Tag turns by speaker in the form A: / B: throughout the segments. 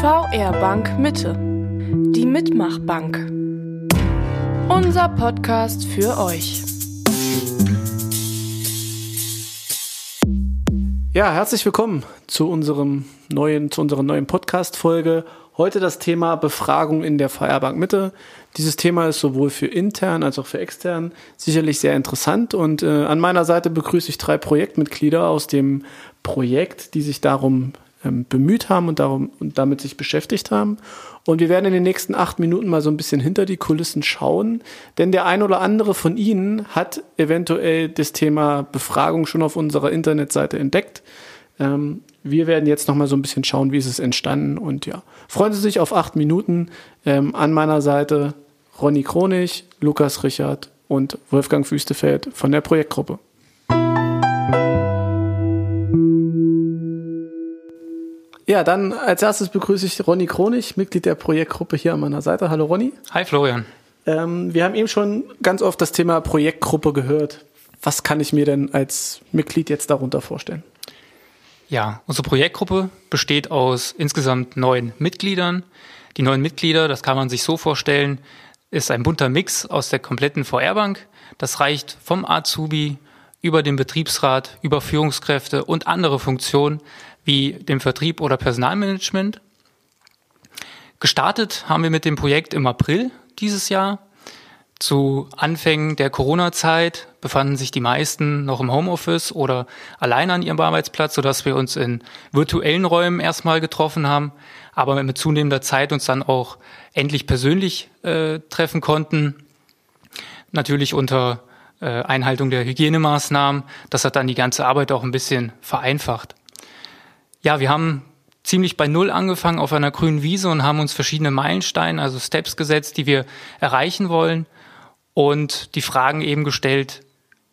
A: VR Bank Mitte. Die Mitmachbank. Unser Podcast für euch.
B: Ja, herzlich willkommen zu unserem neuen, zu unserer neuen Podcast-Folge. Heute das Thema Befragung in der VR Bank Mitte. Dieses Thema ist sowohl für intern als auch für extern sicherlich sehr interessant und äh, an meiner Seite begrüße ich drei Projektmitglieder aus dem Projekt, die sich darum ähm, bemüht haben und, darum, und damit sich beschäftigt haben. Und wir werden in den nächsten acht Minuten mal so ein bisschen hinter die Kulissen schauen, denn der ein oder andere von Ihnen hat eventuell das Thema Befragung schon auf unserer Internetseite entdeckt. Ähm, wir werden jetzt noch mal so ein bisschen schauen, wie ist es entstanden und ja, freuen Sie sich auf acht Minuten. Ähm, an meiner Seite Ronny Kronig, Lukas Richard und Wolfgang Füstefeld von der Projektgruppe. Ja, dann als erstes begrüße ich Ronny Kronig, Mitglied der Projektgruppe hier an meiner Seite. Hallo Ronny.
C: Hi Florian.
B: Ähm, wir haben eben schon ganz oft das Thema Projektgruppe gehört. Was kann ich mir denn als Mitglied jetzt darunter vorstellen?
C: Ja, unsere Projektgruppe besteht aus insgesamt neun Mitgliedern. Die neun Mitglieder, das kann man sich so vorstellen, ist ein bunter Mix aus der kompletten VR-Bank. Das reicht vom Azubi über den Betriebsrat, über Führungskräfte und andere Funktionen wie dem Vertrieb oder Personalmanagement. Gestartet haben wir mit dem Projekt im April dieses Jahr. Zu Anfängen der Corona-Zeit befanden sich die meisten noch im Homeoffice oder allein an ihrem Arbeitsplatz, sodass wir uns in virtuellen Räumen erstmal getroffen haben, aber mit zunehmender Zeit uns dann auch endlich persönlich äh, treffen konnten. Natürlich unter äh, Einhaltung der Hygienemaßnahmen. Das hat dann die ganze Arbeit auch ein bisschen vereinfacht. Ja, wir haben ziemlich bei Null angefangen auf einer grünen Wiese und haben uns verschiedene Meilensteine, also Steps gesetzt, die wir erreichen wollen und die Fragen eben gestellt,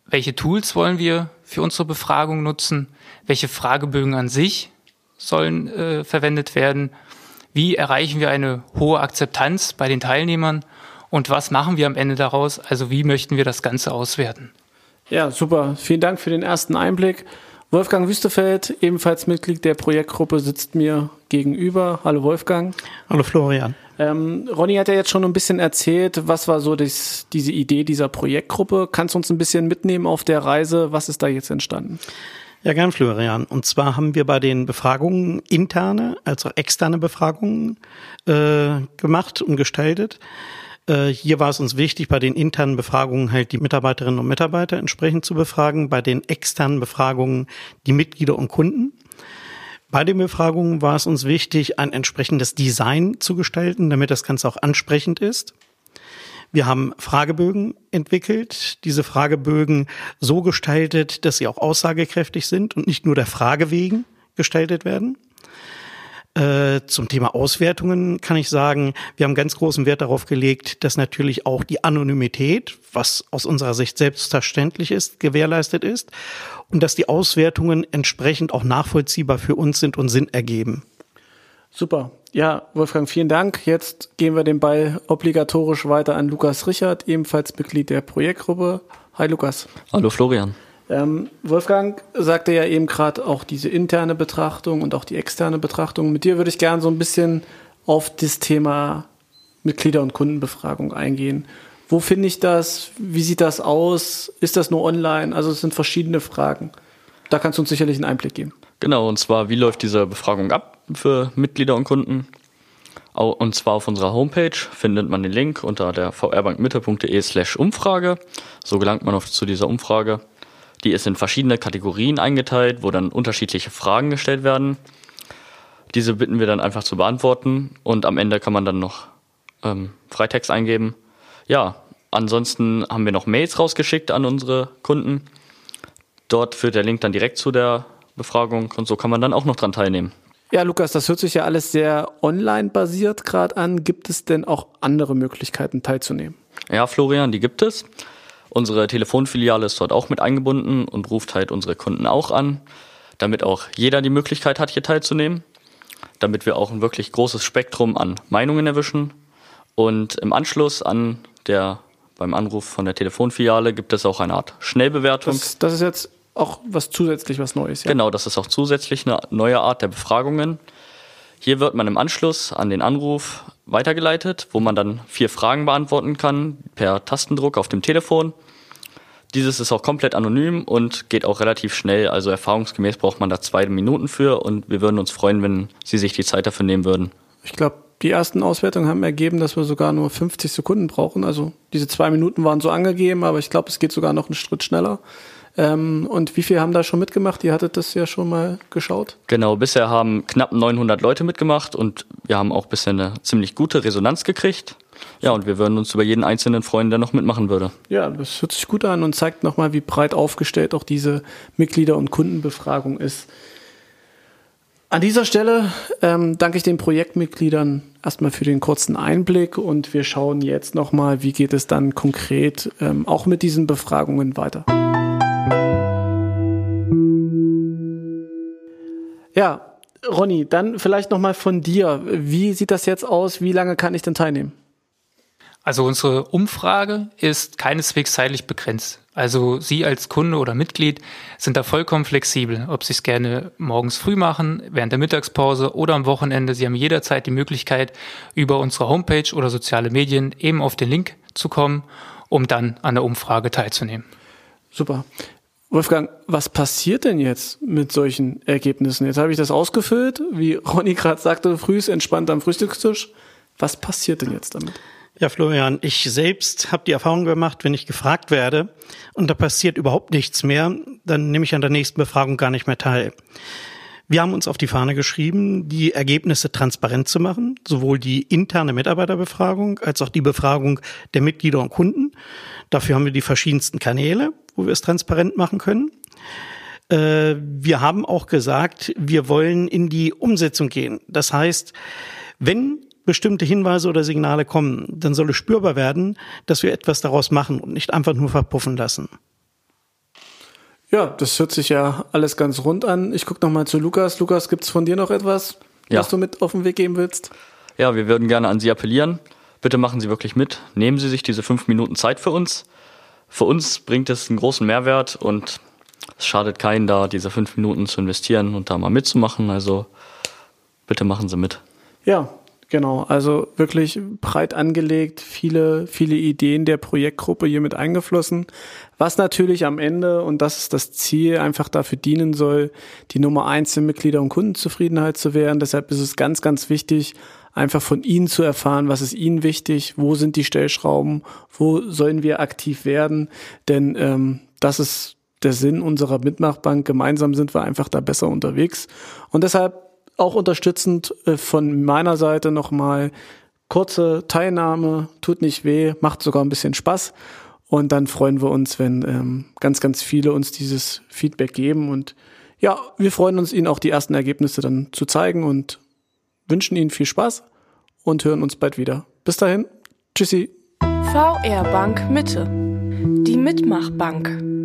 C: welche Tools wollen wir für unsere Befragung nutzen, welche Fragebögen an sich sollen äh, verwendet werden, wie erreichen wir eine hohe Akzeptanz bei den Teilnehmern und was machen wir am Ende daraus, also wie möchten wir das Ganze auswerten.
B: Ja, super. Vielen Dank für den ersten Einblick. Wolfgang Wüstefeld, ebenfalls Mitglied der Projektgruppe, sitzt mir gegenüber. Hallo Wolfgang.
D: Hallo Florian.
B: Ähm, Ronny hat ja jetzt schon ein bisschen erzählt, was war so das, diese Idee dieser Projektgruppe. Kannst du uns ein bisschen mitnehmen auf der Reise? Was ist da jetzt entstanden?
D: Ja, gern, Florian. Und zwar haben wir bei den Befragungen interne als auch externe Befragungen äh, gemacht und gestaltet. Äh, hier war es uns wichtig, bei den internen Befragungen halt die Mitarbeiterinnen und Mitarbeiter entsprechend zu befragen, bei den externen Befragungen die Mitglieder und Kunden. Bei den Befragungen war es uns wichtig, ein entsprechendes Design zu gestalten, damit das Ganze auch ansprechend ist. Wir haben Fragebögen entwickelt, diese Fragebögen so gestaltet, dass sie auch aussagekräftig sind und nicht nur der Frage wegen gestaltet werden. Äh, zum Thema Auswertungen kann ich sagen, wir haben ganz großen Wert darauf gelegt, dass natürlich auch die Anonymität, was aus unserer Sicht selbstverständlich ist, gewährleistet ist und dass die Auswertungen entsprechend auch nachvollziehbar für uns sind und Sinn ergeben.
B: Super. Ja, Wolfgang, vielen Dank. Jetzt gehen wir den Ball obligatorisch weiter an Lukas Richard, ebenfalls Mitglied der Projektgruppe. Hi Lukas.
E: Hallo Florian.
B: Ähm, Wolfgang sagte ja eben gerade auch diese interne Betrachtung und auch die externe Betrachtung. Mit dir würde ich gerne so ein bisschen auf das Thema Mitglieder- und Kundenbefragung eingehen. Wo finde ich das? Wie sieht das aus? Ist das nur online? Also es sind verschiedene Fragen. Da kannst du uns sicherlich einen Einblick geben.
E: Genau, und zwar, wie läuft diese Befragung ab für Mitglieder und Kunden? Und zwar auf unserer Homepage findet man den Link unter der vrbankmitte.de slash Umfrage. So gelangt man auf zu dieser Umfrage. Die ist in verschiedene Kategorien eingeteilt, wo dann unterschiedliche Fragen gestellt werden. Diese bitten wir dann einfach zu beantworten und am Ende kann man dann noch ähm, Freitext eingeben. Ja, ansonsten haben wir noch Mails rausgeschickt an unsere Kunden. Dort führt der Link dann direkt zu der Befragung und so kann man dann auch noch dran teilnehmen.
B: Ja, Lukas, das hört sich ja alles sehr online basiert gerade an. Gibt es denn auch andere Möglichkeiten teilzunehmen?
E: Ja, Florian, die gibt es. Unsere Telefonfiliale ist dort auch mit eingebunden und ruft halt unsere Kunden auch an, damit auch jeder die Möglichkeit hat, hier teilzunehmen, damit wir auch ein wirklich großes Spektrum an Meinungen erwischen. Und im Anschluss an der, beim Anruf von der Telefonfiliale gibt es auch eine Art Schnellbewertung.
B: Das, das ist jetzt auch was zusätzlich was Neues,
E: ja? Genau, das ist auch zusätzlich eine neue Art der Befragungen. Hier wird man im Anschluss an den Anruf weitergeleitet, wo man dann vier Fragen beantworten kann per Tastendruck auf dem Telefon. Dieses ist auch komplett anonym und geht auch relativ schnell. Also erfahrungsgemäß braucht man da zwei Minuten für und wir würden uns freuen, wenn Sie sich die Zeit dafür nehmen würden.
B: Ich glaube, die ersten Auswertungen haben ergeben, dass wir sogar nur 50 Sekunden brauchen. Also diese zwei Minuten waren so angegeben, aber ich glaube, es geht sogar noch einen Schritt schneller. Ähm, und wie viele haben da schon mitgemacht? Ihr hattet das ja schon mal geschaut.
E: Genau, bisher haben knapp 900 Leute mitgemacht und wir haben auch bisher eine ziemlich gute Resonanz gekriegt. Ja, und wir würden uns über jeden einzelnen freuen, der noch mitmachen würde.
B: Ja, das hört sich gut an und zeigt nochmal, wie breit aufgestellt auch diese Mitglieder- und Kundenbefragung ist. An dieser Stelle ähm, danke ich den Projektmitgliedern erstmal für den kurzen Einblick und wir schauen jetzt nochmal, wie geht es dann konkret ähm, auch mit diesen Befragungen weiter. Ja, Ronny, dann vielleicht nochmal von dir. Wie sieht das jetzt aus? Wie lange kann ich denn teilnehmen?
C: Also unsere Umfrage ist keineswegs zeitlich begrenzt. Also Sie als Kunde oder Mitglied sind da vollkommen flexibel, ob Sie es gerne morgens früh machen, während der Mittagspause oder am Wochenende. Sie haben jederzeit die Möglichkeit, über unsere Homepage oder soziale Medien eben auf den Link zu kommen, um dann an der Umfrage teilzunehmen.
B: Super. Wolfgang, was passiert denn jetzt mit solchen Ergebnissen? Jetzt habe ich das ausgefüllt, wie Ronny gerade sagte, frühs entspannt am Frühstückstisch. Was passiert denn jetzt damit?
D: Ja, Florian, ich selbst habe die Erfahrung gemacht, wenn ich gefragt werde und da passiert überhaupt nichts mehr, dann nehme ich an der nächsten Befragung gar nicht mehr teil. Wir haben uns auf die Fahne geschrieben, die Ergebnisse transparent zu machen, sowohl die interne Mitarbeiterbefragung als auch die Befragung der Mitglieder und Kunden. Dafür haben wir die verschiedensten Kanäle, wo wir es transparent machen können. Äh, wir haben auch gesagt, wir wollen in die Umsetzung gehen. Das heißt, wenn bestimmte Hinweise oder Signale kommen, dann soll es spürbar werden, dass wir etwas daraus machen und nicht einfach nur verpuffen lassen.
B: Ja, das hört sich ja alles ganz rund an. Ich gucke nochmal zu Lukas. Lukas, gibt's von dir noch etwas,
E: Ja.
B: was du mit auf den Weg geben willst?
E: Ja, wir würden gerne an Sie appellieren. Bitte machen Sie wirklich mit. Nehmen Sie sich diese fünf Minuten Zeit für uns. Für uns bringt es einen großen Mehrwert und es schadet keinen, da diese fünf Minuten zu investieren und da mal mitzumachen. Also bitte machen Sie mit.
B: Ja, genau. Also wirklich breit angelegt, viele, viele Ideen der Projektgruppe hier mit eingeflossen. Was natürlich am Ende, und das ist das Ziel, einfach dafür dienen soll, die Nummer eins in Mitglieder- und Kundenzufriedenheit zu werden. Deshalb ist es ganz, ganz wichtig, einfach von Ihnen zu erfahren, was ist Ihnen wichtig, wo sind die Stellschrauben, wo sollen wir aktiv werden. Denn ähm, das ist der Sinn unserer Mitmachbank. Gemeinsam sind wir einfach da besser unterwegs. Und deshalb auch unterstützend äh, von meiner Seite nochmal kurze Teilnahme, tut nicht weh, macht sogar ein bisschen Spaß. Und dann freuen wir uns, wenn ähm, ganz, ganz viele uns dieses Feedback geben. Und ja, wir freuen uns, Ihnen auch die ersten Ergebnisse dann zu zeigen und wünschen Ihnen viel Spaß und hören uns bald wieder. Bis dahin, tschüssi.
A: VR Bank Mitte. Die Mitmachbank.